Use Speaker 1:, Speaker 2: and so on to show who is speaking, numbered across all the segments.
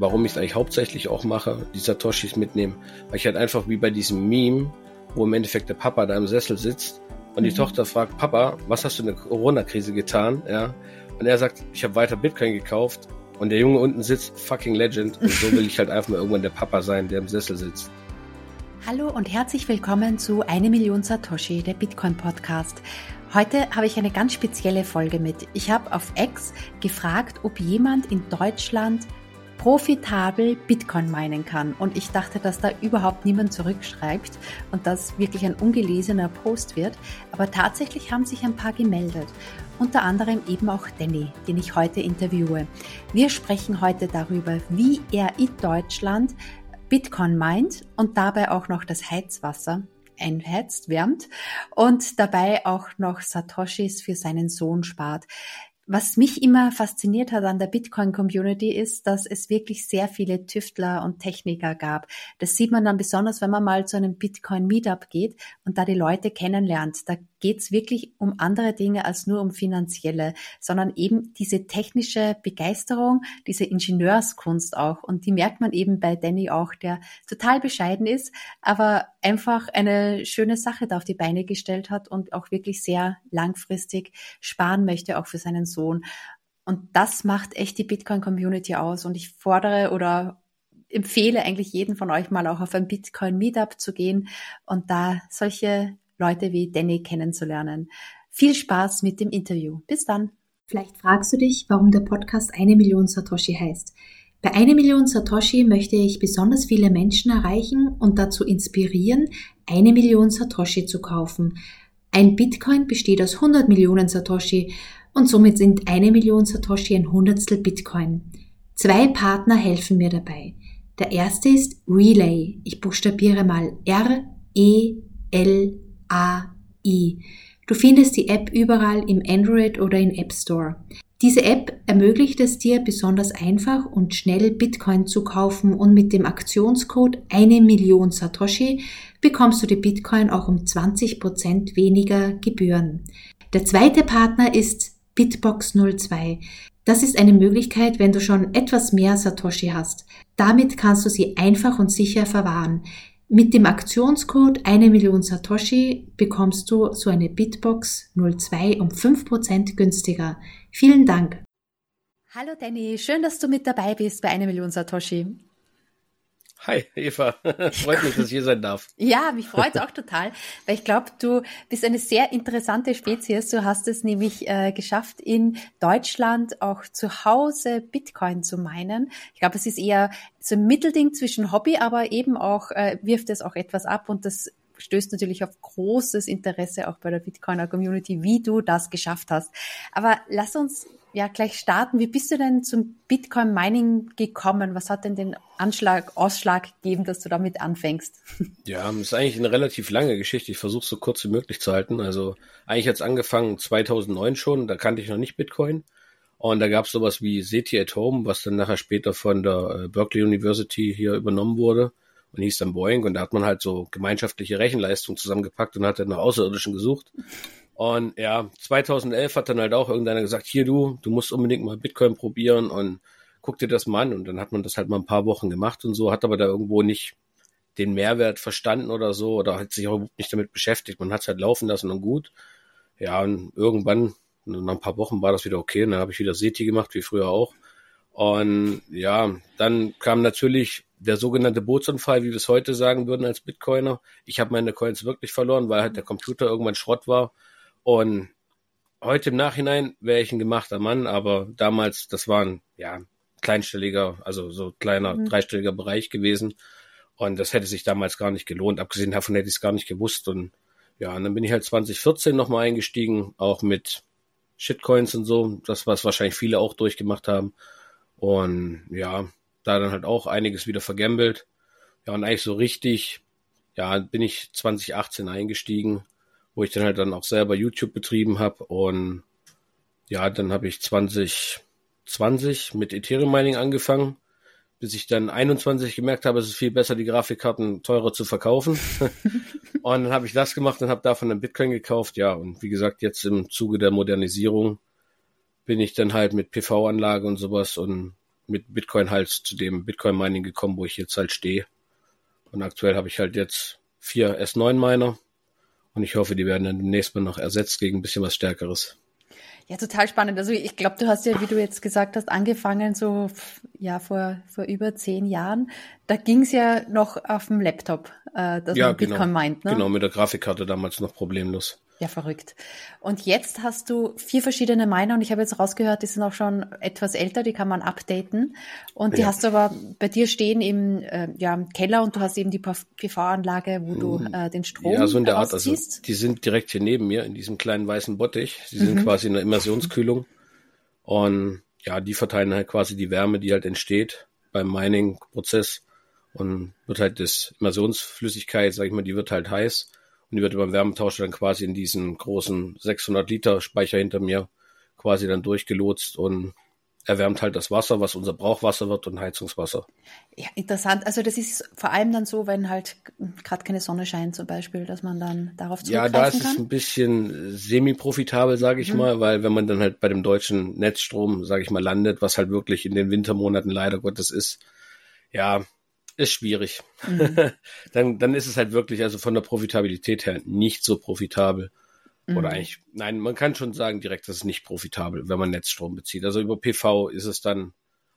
Speaker 1: warum ich es eigentlich hauptsächlich auch mache, die Satoshis mitnehmen, weil ich halt einfach wie bei diesem Meme, wo im Endeffekt der Papa da im Sessel sitzt und die mhm. Tochter fragt, Papa, was hast du in der Corona-Krise getan? Ja. Und er sagt, ich habe weiter Bitcoin gekauft und der Junge unten sitzt, fucking Legend. Und so will ich halt einfach mal irgendwann der Papa sein, der im Sessel sitzt.
Speaker 2: Hallo und herzlich willkommen zu Eine Million Satoshi, der Bitcoin Podcast. Heute habe ich eine ganz spezielle Folge mit. Ich habe auf X gefragt, ob jemand in Deutschland profitabel Bitcoin meinen kann. Und ich dachte, dass da überhaupt niemand zurückschreibt und das wirklich ein ungelesener Post wird. Aber tatsächlich haben sich ein paar gemeldet. Unter anderem eben auch Danny, den ich heute interviewe. Wir sprechen heute darüber, wie er in Deutschland Bitcoin meint und dabei auch noch das Heizwasser einheizt, wärmt und dabei auch noch Satoshis für seinen Sohn spart. Was mich immer fasziniert hat an der Bitcoin-Community ist, dass es wirklich sehr viele Tüftler und Techniker gab. Das sieht man dann besonders, wenn man mal zu einem Bitcoin-Meetup geht und da die Leute kennenlernt. Da geht es wirklich um andere Dinge als nur um finanzielle, sondern eben diese technische Begeisterung, diese Ingenieurskunst auch. Und die merkt man eben bei Danny auch, der total bescheiden ist, aber einfach eine schöne Sache da auf die Beine gestellt hat und auch wirklich sehr langfristig sparen möchte, auch für seinen Sohn. Und das macht echt die Bitcoin-Community aus. Und ich fordere oder empfehle eigentlich jeden von euch mal auch auf ein Bitcoin Meetup zu gehen und da solche Leute wie Danny kennenzulernen. Viel Spaß mit dem Interview. Bis dann.
Speaker 3: Vielleicht fragst du dich, warum der Podcast eine Million Satoshi heißt. Bei eine Million Satoshi möchte ich besonders viele Menschen erreichen und dazu inspirieren, eine Million Satoshi zu kaufen. Ein Bitcoin besteht aus 100 Millionen Satoshi und somit sind eine Million Satoshi ein Hundertstel Bitcoin. Zwei Partner helfen mir dabei. Der erste ist Relay. Ich buchstabiere mal R, E, L, AI. Du findest die App überall im Android oder im App Store. Diese App ermöglicht es dir besonders einfach und schnell Bitcoin zu kaufen und mit dem Aktionscode eine Million Satoshi bekommst du die Bitcoin auch um 20% weniger Gebühren. Der zweite Partner ist Bitbox 02. Das ist eine Möglichkeit, wenn du schon etwas mehr Satoshi hast. Damit kannst du sie einfach und sicher verwahren. Mit dem Aktionscode eine Million Satoshi bekommst du so eine Bitbox 02 um 5% günstiger. Vielen Dank.
Speaker 2: Hallo Danny, schön, dass du mit dabei bist bei eine Million Satoshi.
Speaker 1: Hi, Eva. freut mich, dass ich hier sein darf.
Speaker 2: Ja, mich freut es auch total, weil ich glaube, du bist eine sehr interessante Spezies. Du hast es nämlich äh, geschafft, in Deutschland auch zu Hause Bitcoin zu meinen. Ich glaube, es ist eher so ein Mittelding zwischen Hobby, aber eben auch äh, wirft es auch etwas ab und das stößt natürlich auf großes Interesse auch bei der Bitcoiner Community, wie du das geschafft hast. Aber lass uns ja gleich starten. Wie bist du denn zum Bitcoin Mining gekommen? Was hat denn den Anschlag, Ausschlag gegeben, dass du damit anfängst?
Speaker 1: Ja, ist eigentlich eine relativ lange Geschichte. Ich versuche so kurz wie möglich zu halten. Also eigentlich hat es angefangen 2009 schon, da kannte ich noch nicht Bitcoin. Und da gab es sowas wie SETI at Home, was dann nachher später von der äh, Berkeley University hier übernommen wurde und hieß dann Boeing. Und da hat man halt so gemeinschaftliche Rechenleistung zusammengepackt und hat dann nach Außerirdischen gesucht. Und ja, 2011 hat dann halt auch irgendeiner gesagt, hier du, du musst unbedingt mal Bitcoin probieren und guck dir das mal an. Und dann hat man das halt mal ein paar Wochen gemacht und so, hat aber da irgendwo nicht den Mehrwert verstanden oder so oder hat sich auch nicht damit beschäftigt. Man hat es halt laufen lassen und gut. Ja, und irgendwann, nach ein paar Wochen war das wieder okay. Und dann habe ich wieder SETI gemacht, wie früher auch. Und ja, dann kam natürlich der sogenannte Bootsunfall, wie wir es heute sagen würden als Bitcoiner. Ich habe meine Coins wirklich verloren, weil halt der Computer irgendwann Schrott war und heute im Nachhinein wäre ich ein gemachter Mann, aber damals, das war ein, ja, kleinstelliger, also so kleiner, mhm. dreistelliger Bereich gewesen. Und das hätte sich damals gar nicht gelohnt. Abgesehen davon hätte ich es gar nicht gewusst. Und ja, und dann bin ich halt 2014 nochmal eingestiegen, auch mit Shitcoins und so. Das, was wahrscheinlich viele auch durchgemacht haben. Und ja, da dann halt auch einiges wieder vergambelt. Ja, und eigentlich so richtig, ja, bin ich 2018 eingestiegen wo ich dann halt dann auch selber YouTube betrieben habe und ja, dann habe ich 2020 mit Ethereum Mining angefangen, bis ich dann 21 gemerkt habe, es ist viel besser, die Grafikkarten teurer zu verkaufen. und dann habe ich das gemacht und habe davon einen Bitcoin gekauft. Ja, und wie gesagt, jetzt im Zuge der Modernisierung bin ich dann halt mit PV-Anlage und sowas und mit Bitcoin halt zu dem Bitcoin-Mining gekommen, wo ich jetzt halt stehe. Und aktuell habe ich halt jetzt vier S9-Miner und ich hoffe, die werden dann demnächst mal noch ersetzt gegen ein bisschen was Stärkeres.
Speaker 2: Ja, total spannend. Also ich glaube, du hast ja, wie du jetzt gesagt hast, angefangen so ja vor vor über zehn Jahren. Da ging's ja noch auf dem Laptop, äh, dass
Speaker 1: ja,
Speaker 2: man Bitcoin
Speaker 1: genau.
Speaker 2: meint. Ne?
Speaker 1: Genau, mit der Grafikkarte damals noch problemlos.
Speaker 2: Ja, verrückt. Und jetzt hast du vier verschiedene Miner und ich habe jetzt rausgehört, die sind auch schon etwas älter, die kann man updaten. Und die
Speaker 1: Ja.
Speaker 2: hast du aber bei dir stehen im, äh, ja, im Keller und du hast eben die PV-Anlage, wo du äh, den Strom
Speaker 1: Mhm. Ja, so in der Art. Also die sind direkt hier neben mir in diesem kleinen weißen Bottich. Sie sind quasi in der Immersionskühlung. Und ja, die verteilen halt quasi die Wärme, die halt entsteht beim Mining-Prozess. Und wird halt das Immersionsflüssigkeit, sag ich mal, die wird halt heiß. Und die wird beim Wärmetausch dann quasi in diesen großen 600 Liter Speicher hinter mir quasi dann durchgelotst und erwärmt halt das Wasser, was unser Brauchwasser wird und Heizungswasser.
Speaker 2: Ja, interessant. Also das ist vor allem dann so, wenn halt gerade keine Sonne scheint zum Beispiel, dass man dann darauf
Speaker 1: Ja,
Speaker 2: zurückgreifen
Speaker 1: da ist es
Speaker 2: kann.
Speaker 1: ein bisschen semi-profitabel, sage ich mal, weil wenn man dann halt bei dem deutschen Netzstrom, sage ich mal, landet, was halt wirklich in den Wintermonaten leider Gottes ist, ja, ist schwierig. dann, dann ist es halt wirklich, also von der Profitabilität her, nicht so profitabel. Oder eigentlich, nein, man kann schon sagen direkt, das ist nicht profitabel, wenn man Netzstrom bezieht. Also über PV ist es dann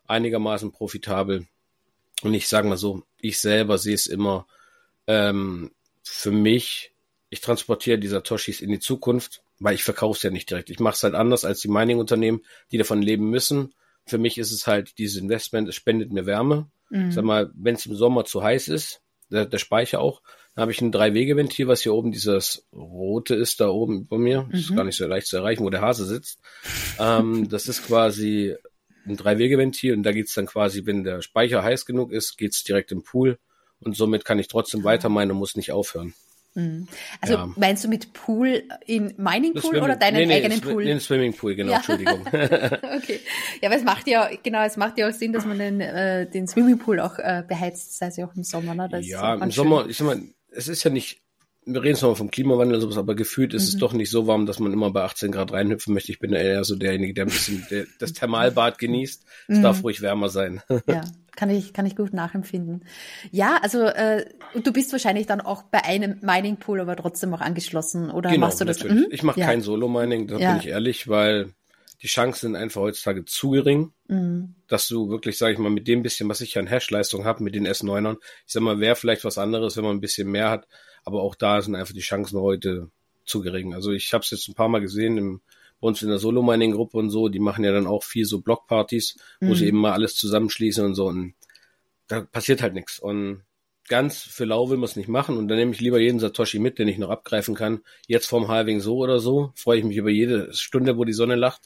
Speaker 1: einigermaßen profitabel. Und ich sage mal so, ich selber sehe es immer ähm, für mich, ich transportiere die Satoshis in die Zukunft, weil ich verkaufe es ja nicht direkt. Ich mache es halt anders als die Mining-Unternehmen, die davon leben müssen. Für mich ist es halt dieses Investment, es spendet mir Wärme. Sag mal, wenn es im Sommer zu heiß ist, der, der Speicher auch, dann habe ich ein Drei-Wege-Ventil, was hier oben dieses rote ist, da oben bei mir. Das ist gar nicht so leicht zu erreichen, wo der Hase sitzt. ähm, das ist quasi ein Drei-Wege-Ventil und da geht's dann quasi, wenn der Speicher heiß genug ist, geht's direkt im Pool und somit kann ich trotzdem weiter meinen und muss nicht aufhören.
Speaker 2: Also
Speaker 1: ja.
Speaker 2: meinst du mit Pool in Mining
Speaker 1: Das
Speaker 2: Pool
Speaker 1: Swimming-
Speaker 2: oder deinen
Speaker 1: nee, nee,
Speaker 2: eigenen Pool?
Speaker 1: Den Swimmingpool, genau,
Speaker 2: Ja.
Speaker 1: Entschuldigung.
Speaker 2: Okay. Ja, aber es macht ja, genau, es macht ja auch Sinn, dass man den, äh, den Swimmingpool auch äh, beheizt, sei es ja auch im Sommer, ne? Das
Speaker 1: ja, im Sommer, ich sag mal, es ist ja nicht, wir reden zwar vom Klimawandel und sowas, aber gefühlt
Speaker 2: Mhm.
Speaker 1: ist es doch nicht so warm, dass man immer bei 18 Grad reinhüpfen möchte. Ich bin eher so derjenige, der ein bisschen der, das Thermalbad genießt. Es
Speaker 2: Mhm.
Speaker 1: darf ruhig wärmer sein.
Speaker 2: Ja, kann ich, kann ich gut nachempfinden. Ja, also, äh, du bist wahrscheinlich dann auch bei einem Mining Pool, aber trotzdem auch angeschlossen, oder
Speaker 1: genau,
Speaker 2: machst du das?
Speaker 1: natürlich.
Speaker 2: Mhm.
Speaker 1: Ich mache
Speaker 2: ja.
Speaker 1: kein Solo-Mining, da
Speaker 2: Ja.
Speaker 1: bin ich ehrlich, weil die Chancen sind einfach heutzutage zu gering,
Speaker 2: Mhm.
Speaker 1: dass du wirklich, sage ich mal, mit dem bisschen, was ich an Hash-Leistung habe, mit den S9ern, ich sag mal, wäre vielleicht was anderes, wenn man ein bisschen mehr hat, aber auch da sind einfach die Chancen heute zu gering. Also ich habe es jetzt ein paar Mal gesehen im, bei uns in der Solo-Mining-Gruppe und so, die machen ja dann auch viel so Blockpartys, wo
Speaker 2: Mhm.
Speaker 1: sie eben mal alles zusammenschließen und so und da passiert halt nichts. Und ganz für lau will man es nicht machen und dann nehme ich lieber jeden Satoshi mit, den ich noch abgreifen kann. Jetzt vorm Halving so oder so, freue ich mich über jede Stunde, wo die Sonne lacht.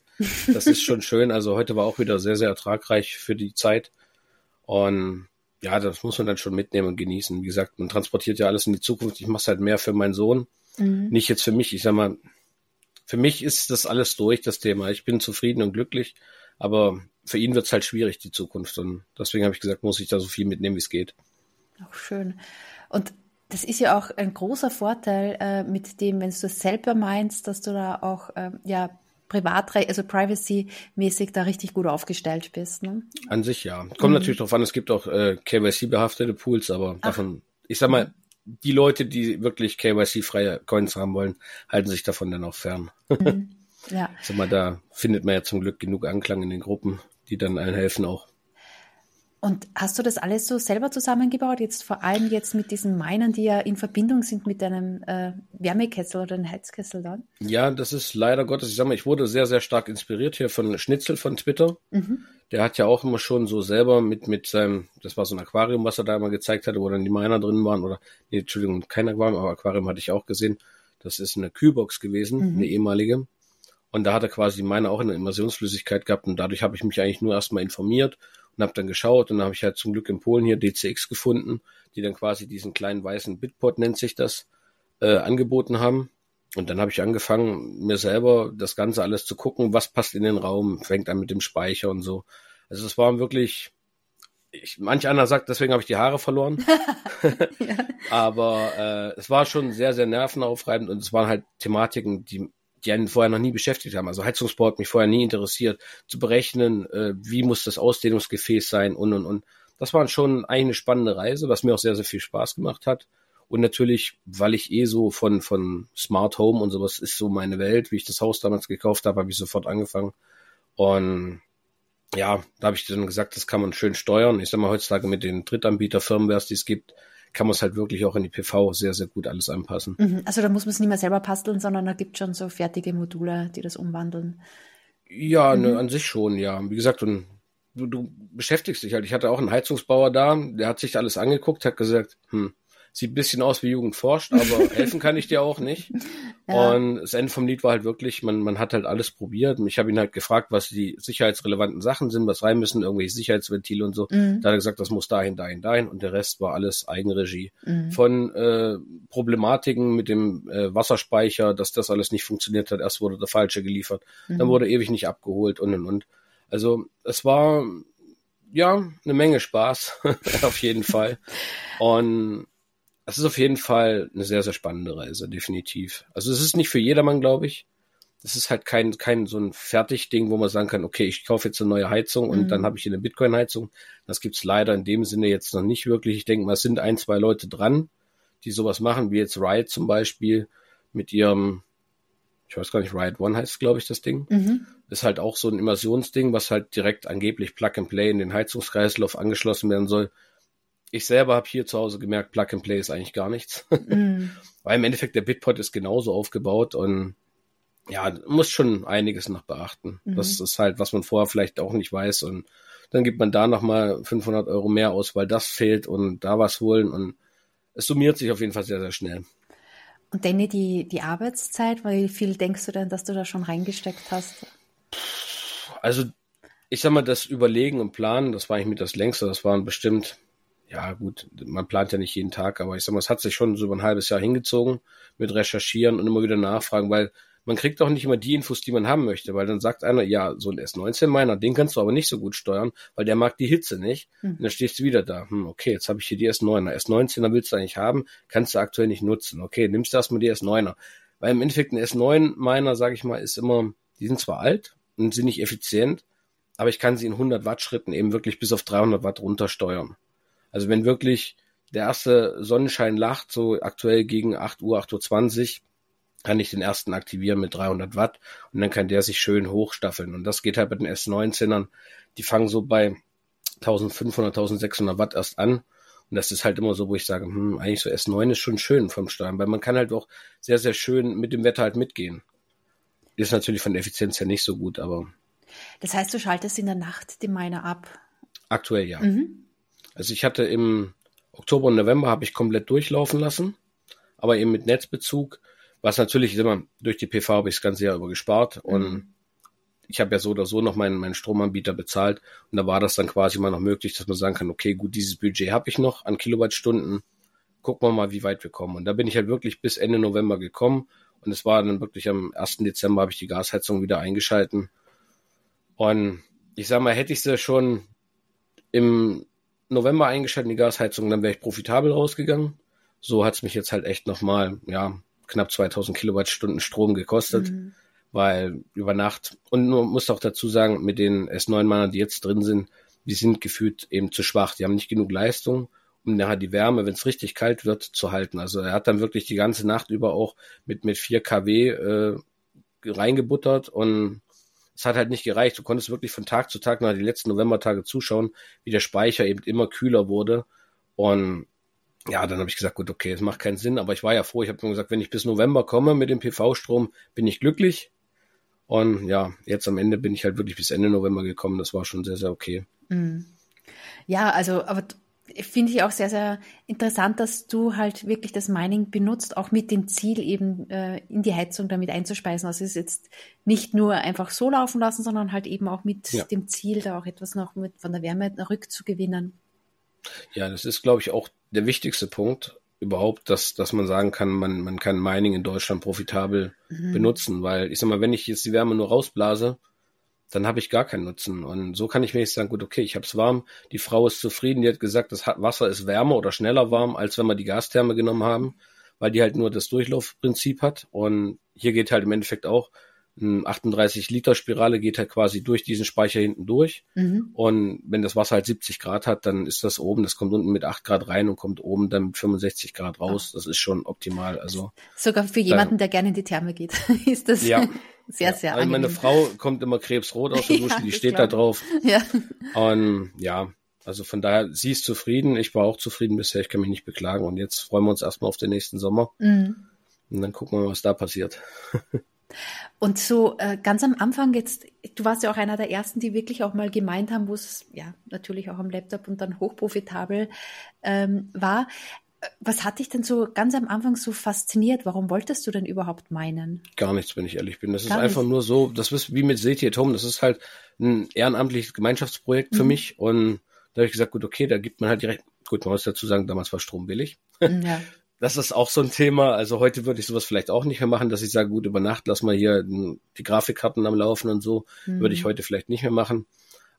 Speaker 1: Das ist schon schön. Also heute war auch wieder sehr, sehr ertragreich für die Zeit. Und ja, das muss man dann schon mitnehmen und genießen. Wie gesagt, man transportiert ja alles in die Zukunft. Ich mache es halt mehr für meinen Sohn,
Speaker 2: Mhm.
Speaker 1: nicht jetzt für mich. Ich sag mal, für mich ist das alles durch, das Thema. Ich bin zufrieden und glücklich, aber für ihn wird es halt schwierig, die Zukunft. Und deswegen habe ich gesagt, muss ich da so viel mitnehmen, wie es geht.
Speaker 2: Auch schön. Und das ist ja auch ein großer Vorteil äh, mit dem, wenn du es selber meinst, dass du da auch ähm, ja Privatrecht, also Privacy-mäßig da richtig gut aufgestellt bist. Ne?
Speaker 1: An sich ja. Kommt natürlich drauf an, es gibt auch äh, KYC-behaftete Pools, aber davon, ich sag mal, die Leute, die wirklich KYC-freie Coins haben wollen, halten sich davon dann auch fern.
Speaker 2: Ja.
Speaker 1: Ich sag mal, da findet man ja zum Glück genug Anklang in den Gruppen, die dann einen helfen auch.
Speaker 2: Und hast du das alles so selber zusammengebaut? Jetzt vor allem jetzt mit diesen Minern, die ja in Verbindung sind mit deinem äh, Wärmekessel oder einem Heizkessel dann?
Speaker 1: Ja, das ist leider Gottes, ich sag mal, ich wurde sehr, sehr stark inspiriert hier von Schnitzel von Twitter. Der hat ja auch immer schon so selber mit, mit seinem, das war so ein Aquarium, was er da immer gezeigt hatte, wo dann die Miner drin waren, oder, nee, Entschuldigung, kein Aquarium, aber Aquarium hatte ich auch gesehen. Das ist eine Kühlbox gewesen, eine ehemalige. Und da hat er quasi die Miner auch in der Immersionsflüssigkeit gehabt und dadurch habe ich mich eigentlich nur erstmal informiert und habe dann geschaut und dann habe ich halt zum Glück in Polen hier DCX gefunden, die dann quasi diesen kleinen weißen Bitpot nennt sich das, äh, angeboten haben. Und dann habe ich angefangen, mir selber das Ganze alles zu gucken, was passt in den Raum, fängt an mit dem Speicher und so. Also es war wirklich, ich, manch einer sagt, deswegen habe ich die Haare verloren. Aber äh, es war schon sehr, sehr nervenaufreibend und es waren halt Thematiken, die die einen vorher noch nie beschäftigt haben. Also Heizungsbau hat mich vorher nie interessiert, zu berechnen, äh, wie muss das Ausdehnungsgefäß sein und und und. Das war schon eine spannende Reise, was mir auch sehr, sehr viel Spaß gemacht hat. Und natürlich, weil ich eh so von, von Smart Home und sowas ist so meine Welt, wie ich das Haus damals gekauft habe, habe ich sofort angefangen. Und ja, da habe ich dann gesagt, das kann man schön steuern. Ich sag mal, heutzutage mit den Drittanbieter-Firmwares, die es gibt, kann man es halt wirklich auch in die PV sehr, sehr gut alles anpassen.
Speaker 2: Mhm. Also da muss man es nicht mehr selber basteln, sondern da gibt schon so fertige Module, die das umwandeln.
Speaker 1: Ja, mhm. ne, an sich schon, ja. Wie gesagt, und du, du beschäftigst dich halt. Ich hatte auch einen Heizungsbauer da, der hat sich alles angeguckt, hat gesagt, hm, Sieht ein bisschen aus wie Jugend forscht, aber helfen kann ich dir auch nicht. Ja. Und das Ende vom Lied war halt wirklich, man, man hat halt alles probiert. Ich habe ihn halt gefragt, was die sicherheitsrelevanten Sachen sind, was rein müssen, irgendwelche Sicherheitsventile und so. Mhm. Da hat er gesagt, das muss dahin, dahin, dahin. Und der Rest war alles Eigenregie. Mhm. Von äh, Problematiken mit dem äh, Wasserspeicher, dass das alles nicht funktioniert hat. Erst wurde der falsche geliefert, mhm. dann wurde ewig nicht abgeholt und und und. Also es war ja eine Menge Spaß, auf jeden Fall. Und es ist auf jeden Fall eine sehr, sehr spannende Reise, definitiv. Also es ist nicht für jedermann, glaube ich. Es ist halt kein, kein so ein Fertigding, wo man sagen kann, okay, ich kaufe jetzt eine neue Heizung und mhm. dann habe ich eine Bitcoin-Heizung. Das gibt's leider in dem Sinne jetzt noch nicht wirklich. Ich denke mal, es sind ein, zwei Leute dran, die sowas machen, wie jetzt Riot zum Beispiel mit ihrem, ich weiß gar nicht, Riot One heißt, glaube ich, das Ding. Mhm. Ist halt auch so ein Immersionsding, was halt direkt angeblich Plug and Play in den Heizungskreislauf angeschlossen werden soll ich selber habe hier zu Hause gemerkt, Plug and Play ist eigentlich gar nichts. Mm. Weil im Endeffekt der Bitpot ist genauso aufgebaut und ja, muss schon einiges noch beachten. Mhm. Das ist halt, was man vorher vielleicht auch nicht weiß und dann gibt man da nochmal 500 Euro mehr aus, weil das fehlt und da was holen und es summiert sich auf jeden Fall sehr, sehr schnell.
Speaker 2: Und Danny, die, die Arbeitszeit, wie viel denkst du denn, dass du da schon reingesteckt hast?
Speaker 1: Also, ich sag mal, das Überlegen und Planen, das war eigentlich mit das längste, das waren bestimmt ja gut, man plant ja nicht jeden Tag, aber ich sag mal, es hat sich schon so über ein halbes Jahr hingezogen mit Recherchieren und immer wieder nachfragen, weil man kriegt auch nicht immer die Infos, die man haben möchte, weil dann sagt einer, ja, so ein S19 meiner, den kannst du aber nicht so gut steuern, weil der mag die Hitze nicht. Hm. Und dann stehst du wieder da, hm, okay, jetzt habe ich hier die S9er. S19er willst du eigentlich haben, kannst du aktuell nicht nutzen. Okay, nimmst du erstmal die S9er. Weil im Endeffekt ein S9 meiner, sage ich mal, ist immer, die sind zwar alt und sind nicht effizient, aber ich kann sie in 100 Watt Schritten eben wirklich bis auf 300 Watt runtersteuern. Also wenn wirklich der erste Sonnenschein lacht, so aktuell gegen 8 Uhr, 8.20 Uhr, kann ich den ersten aktivieren mit 300 Watt und dann kann der sich schön hochstaffeln. Und das geht halt bei den S19ern. Die fangen so bei 1500, 1600 Watt erst an. Und das ist halt immer so, wo ich sage, hm, eigentlich so S9 ist schon schön vom Steuern, weil man kann halt auch sehr, sehr schön mit dem Wetter halt mitgehen. Ist natürlich von der Effizienz her nicht so gut, aber.
Speaker 2: Das heißt, du schaltest in der Nacht die Miner ab?
Speaker 1: Aktuell ja. Mhm. Also ich hatte im Oktober und November habe ich komplett durchlaufen lassen, aber eben mit Netzbezug, was natürlich immer durch die PV habe ich das ganze Jahr über gespart mhm. und ich habe ja so oder so noch meinen, meinen Stromanbieter bezahlt und da war das dann quasi mal noch möglich, dass man sagen kann, okay, gut, dieses Budget habe ich noch an Kilowattstunden, gucken wir mal, wie weit wir kommen. Und da bin ich halt wirklich bis Ende November gekommen und es war dann wirklich am 1. Dezember habe ich die Gasheizung wieder eingeschalten. Und ich sag mal, hätte ich sie schon im November eingeschaltet, die Gasheizung, dann wäre ich profitabel rausgegangen. So hat's mich jetzt halt echt nochmal, ja, knapp 2000 Kilowattstunden Strom gekostet, mhm. weil über Nacht, und man muss auch dazu sagen, mit den S9-Mannern, die jetzt drin sind, die sind gefühlt eben zu schwach. Die haben nicht genug Leistung, um nachher die Wärme, wenn es richtig kalt wird, zu halten. Also er hat dann wirklich die ganze Nacht über auch mit, mit 4 kW äh, reingebuttert und es hat halt nicht gereicht. Du konntest wirklich von Tag zu Tag nach die letzten Novembertage zuschauen, wie der Speicher eben immer kühler wurde. Und ja, dann habe ich gesagt, gut, okay, es macht keinen Sinn, aber ich war ja froh. Ich habe mir gesagt, wenn ich bis November komme mit dem PV-Strom, bin ich glücklich. Und ja, jetzt am Ende bin ich halt wirklich bis Ende November gekommen. Das war schon sehr, sehr okay.
Speaker 2: Mhm. Ja, also, aber finde ich auch sehr, sehr interessant, dass du halt wirklich das Mining benutzt, auch mit dem Ziel eben äh, in die Heizung damit einzuspeisen. Also es ist jetzt nicht nur einfach so laufen lassen, sondern halt eben auch mit ja. dem Ziel, da auch etwas noch mit von der Wärme rückzugewinnen.
Speaker 1: Ja, das ist, glaube ich, auch der wichtigste Punkt überhaupt, dass, dass man sagen kann, man, man kann Mining in Deutschland profitabel mhm. benutzen, weil ich sag mal, wenn ich jetzt die Wärme nur rausblase, dann habe ich gar keinen Nutzen. Und so kann ich mir jetzt sagen, gut, okay, ich habe es warm, die Frau ist zufrieden, die hat gesagt, das Wasser ist wärmer oder schneller warm, als wenn wir die Gastherme genommen haben, weil die halt nur das Durchlaufprinzip hat. Und hier geht halt im Endeffekt auch 38 Liter Spirale geht halt quasi durch diesen Speicher hinten durch. Mhm. Und wenn das Wasser halt 70 Grad hat, dann ist das oben, das kommt unten mit 8 Grad rein und kommt oben dann mit 65 Grad raus. Das ist schon optimal. Also
Speaker 2: sogar für jemanden, der gerne in die Therme geht, ist das ja. Sehr, sehr
Speaker 1: ja. Also meine Frau kommt immer krebsrot aus der Dusche, ja, die steht da drauf. Ja. Und ja, also von daher, sie ist zufrieden, ich war auch zufrieden bisher, ich kann mich nicht beklagen. Und jetzt freuen wir uns erstmal auf den nächsten Sommer. Mhm. Und dann gucken wir mal, was da passiert.
Speaker 2: Und so äh, ganz am Anfang jetzt, du warst ja auch einer der ersten, die wirklich auch mal gemeint haben, wo es ja natürlich auch am Laptop und dann hochprofitabel ähm, war. Was hat dich denn so ganz am Anfang so fasziniert? Warum wolltest du denn überhaupt meinen?
Speaker 1: Gar nichts, wenn ich ehrlich bin. Das Gar ist einfach nicht. nur so, das ist wie mit Seti at Home, das ist halt ein ehrenamtliches Gemeinschaftsprojekt mhm. für mich und da habe ich gesagt, gut, okay, da gibt man halt direkt, gut, man muss dazu sagen, damals war Strom billig. Ja. das ist auch so ein Thema. Also heute würde ich sowas vielleicht auch nicht mehr machen, dass ich sage, gut, über Nacht lass mal hier die Grafikkarten am Laufen und so. Mhm. Würde ich heute vielleicht nicht mehr machen.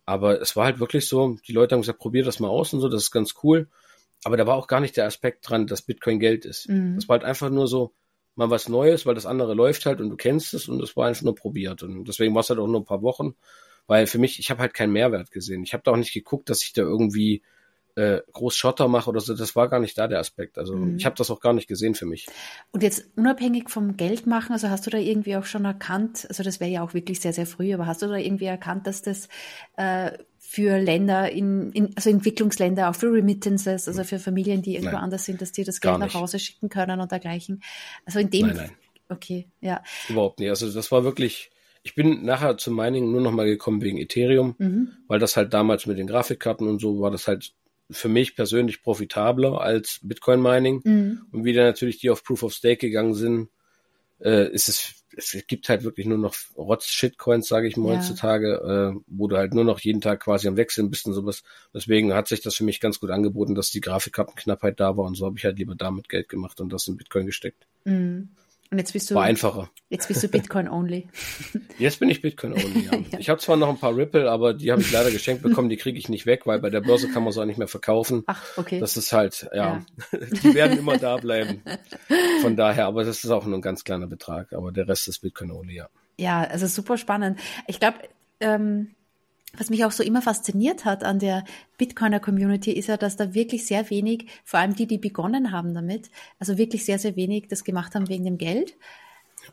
Speaker 1: Aber es war halt wirklich so, die Leute haben gesagt, probier das mal aus und so, das ist ganz cool. Aber da war auch gar nicht der Aspekt dran, dass Bitcoin Geld ist. Mhm. Das war halt einfach nur so, mal was Neues, weil das andere läuft halt und du kennst es und das war einfach nur probiert. Und deswegen war es halt auch nur ein paar Wochen, weil für mich, ich habe halt keinen Mehrwert gesehen. Ich habe da auch nicht geguckt, dass ich da irgendwie äh, groß Schotter mache oder so, das war gar nicht da der Aspekt. Also mhm. ich habe das auch gar nicht gesehen für mich.
Speaker 2: Und jetzt unabhängig vom Geld machen, also hast du da irgendwie auch schon erkannt, also das wäre ja auch wirklich sehr, sehr früh, aber hast du da irgendwie erkannt, dass das äh, für Länder in, in also Entwicklungsländer, auch für Remittances, also für Familien, die irgendwo nein. anders sind, dass die das Geld nach Hause schicken können und dergleichen. Also in dem
Speaker 1: nein, nein.
Speaker 2: Okay, ja.
Speaker 1: Überhaupt nicht. Also das war wirklich, ich bin nachher zum Mining nur noch mal gekommen wegen Ethereum, mhm. weil das halt damals mit den Grafikkarten und so war das halt für mich persönlich profitabler als Bitcoin Mining. Mhm. Und wie dann natürlich die auf Proof of Stake gegangen sind, äh, ist es, es gibt halt wirklich nur noch Rotz-Shitcoins, sage ich mal ja. heutzutage, äh, wo du halt nur noch jeden Tag quasi am Wechseln bist und sowas. Deswegen hat sich das für mich ganz gut angeboten, dass die Grafikkartenknappheit da war und so habe ich halt lieber damit Geld gemacht und das in Bitcoin gesteckt. Mhm.
Speaker 2: Und jetzt bist du.
Speaker 1: War einfacher.
Speaker 2: Jetzt bist du Bitcoin only.
Speaker 1: Jetzt bin ich Bitcoin only, ja. ja. Ich habe zwar noch ein paar Ripple, aber die habe ich leider geschenkt bekommen, die kriege ich nicht weg, weil bei der Börse kann man es auch nicht mehr verkaufen. Ach, okay. Das ist halt, ja, ja. die werden immer da bleiben. Von daher, aber das ist auch nur ein ganz kleiner Betrag, aber der Rest ist Bitcoin only, ja.
Speaker 2: Ja, also super spannend. Ich glaube, ähm, was mich auch so immer fasziniert hat an der Bitcoiner Community ist ja, dass da wirklich sehr wenig, vor allem die, die begonnen haben damit, also wirklich sehr, sehr wenig das gemacht haben wegen dem Geld.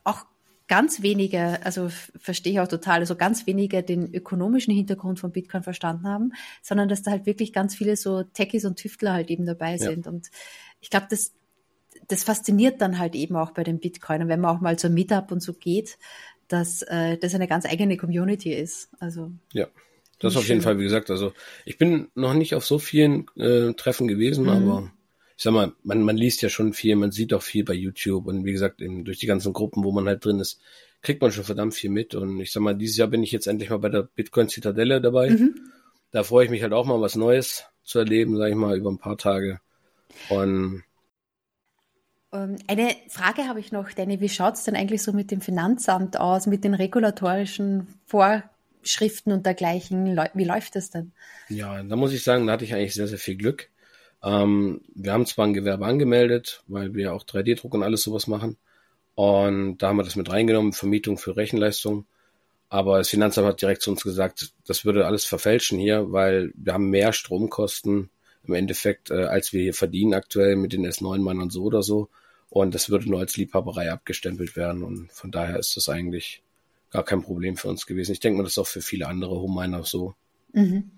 Speaker 2: Auch ganz wenige, also verstehe ich auch total, also ganz wenige den ökonomischen Hintergrund von Bitcoin verstanden haben, sondern dass da halt wirklich ganz viele so Techies und Tüftler halt eben dabei sind. Ja. Und ich glaube, das, das fasziniert dann halt eben auch bei den Bitcoinern, wenn man auch mal zur Meetup und so geht, dass äh, das eine ganz eigene Community ist. Also
Speaker 1: ja. Das auf jeden Fall, wie gesagt, also ich bin noch nicht auf so vielen äh, Treffen gewesen, mhm. aber ich sag mal, man, man liest ja schon viel, man sieht auch viel bei YouTube und wie gesagt, eben durch die ganzen Gruppen, wo man halt drin ist, kriegt man schon verdammt viel mit. Und ich sag mal, dieses Jahr bin ich jetzt endlich mal bei der Bitcoin Zitadelle dabei. Mhm. Da freue ich mich halt auch mal was Neues zu erleben, sag ich mal, über ein paar Tage. Und
Speaker 2: eine Frage habe ich noch, Danny. Wie schaut's denn eigentlich so mit dem Finanzamt aus, mit den regulatorischen Vor Schriften und dergleichen. Wie läuft das denn?
Speaker 1: Ja, da muss ich sagen, da hatte ich eigentlich sehr, sehr viel Glück. Ähm, wir haben zwar ein Gewerbe angemeldet, weil wir auch 3D-Druck und alles sowas machen. Und da haben wir das mit reingenommen, Vermietung für Rechenleistung. Aber das Finanzamt hat direkt zu uns gesagt, das würde alles verfälschen hier, weil wir haben mehr Stromkosten im Endeffekt, äh, als wir hier verdienen aktuell mit den S9-Mann und so oder so. Und das würde nur als Liebhaberei abgestempelt werden. Und von daher ist das eigentlich gar kein Problem für uns gewesen. Ich denke mal, das ist auch für viele andere Homeminer so. Mhm.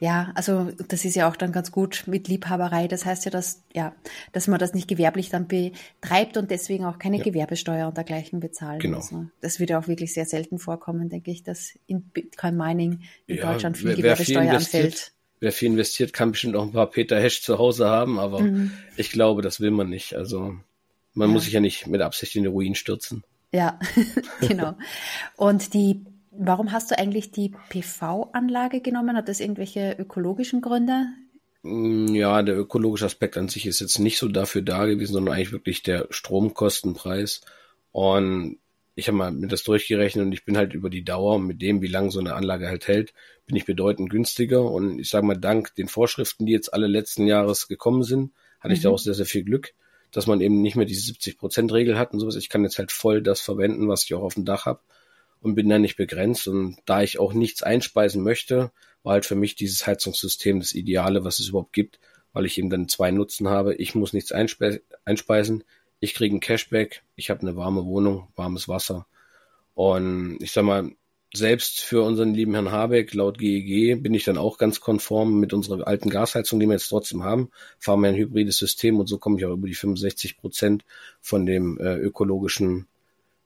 Speaker 2: Ja, also das ist ja auch dann ganz gut mit Liebhaberei. Das heißt ja, dass, ja, dass man das nicht gewerblich dann betreibt und deswegen auch keine ja. Gewerbesteuer und dergleichen bezahlt. Genau. Also das würde auch wirklich sehr selten vorkommen, denke ich, dass in Bitcoin Mining in ja, Deutschland viel wer, Gewerbesteuer wer viel anfällt.
Speaker 1: Wer viel investiert, kann bestimmt auch ein paar Peter Hash zu Hause haben, aber mhm. ich glaube, das will man nicht. Also man ja. muss sich ja nicht mit Absicht in den Ruin stürzen.
Speaker 2: Ja, genau. Und die, warum hast du eigentlich die PV-Anlage genommen? Hat das irgendwelche ökologischen Gründe?
Speaker 1: Mm, ja, der ökologische Aspekt an sich ist jetzt nicht so dafür da gewesen, sondern eigentlich wirklich der Stromkostenpreis. Und ich habe mal mit das durchgerechnet und ich bin halt über die Dauer mit dem, wie lange so eine Anlage halt hält, bin ich bedeutend günstiger. Und ich sage mal, dank den Vorschriften, die jetzt alle letzten Jahres gekommen sind, hatte mhm. ich da mhm. auch sehr, sehr viel Glück dass man eben nicht mehr diese 70%-Regel hat und sowas. Ich kann jetzt halt voll das verwenden, was ich auch auf dem Dach habe und bin da nicht begrenzt. Und da ich auch nichts einspeisen möchte, war halt für mich dieses Heizungssystem das Ideale, was es überhaupt gibt, weil ich eben dann zwei Nutzen habe. Ich muss nichts einspe einspeisen, ich kriege ein Cashback, ich habe eine warme Wohnung, warmes Wasser. Und ich sag mal, selbst für unseren lieben Herrn Habeck, laut GEG, bin ich dann auch ganz konform mit unserer alten Gasheizung, die wir jetzt trotzdem haben, fahren wir ein hybrides System und so komme ich auch über die 65 Prozent von dem äh, ökologischen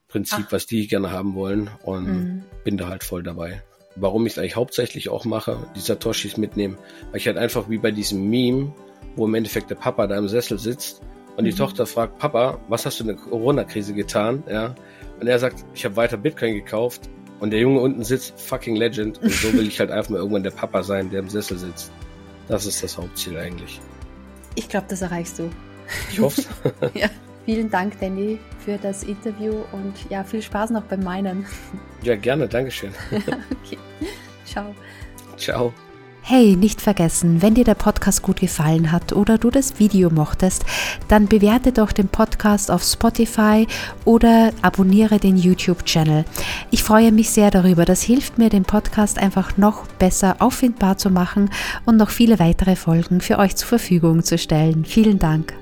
Speaker 1: Prinzip, Ach. was die gerne haben wollen und mhm. bin da halt voll dabei. Warum ich es eigentlich hauptsächlich auch mache, die Satoshis mitnehmen, weil ich halt einfach wie bei diesem Meme, wo im Endeffekt der Papa da im Sessel sitzt und die mhm. Tochter fragt, Papa, was hast du in der Corona-Krise getan? Ja. Und er sagt, ich habe weiter Bitcoin gekauft und der Junge unten sitzt, fucking Legend. Und so will ich halt einfach mal irgendwann der Papa sein, der im Sessel sitzt. Das ist das Hauptziel eigentlich.
Speaker 2: Ich glaube, das erreichst du.
Speaker 1: Ich hoffe
Speaker 2: ja. Vielen Dank, Danny, für das Interview und ja, viel Spaß noch beim Meinen.
Speaker 1: Ja, gerne. Dankeschön.
Speaker 2: okay. Ciao.
Speaker 1: Ciao.
Speaker 2: Hey, nicht vergessen, wenn dir der Podcast gut gefallen hat oder du das Video mochtest, dann bewerte doch den Podcast auf Spotify oder abonniere den YouTube-Channel. Ich freue mich sehr darüber. Das hilft mir, den Podcast einfach noch besser auffindbar zu machen und noch viele weitere Folgen für euch zur Verfügung zu stellen. Vielen Dank.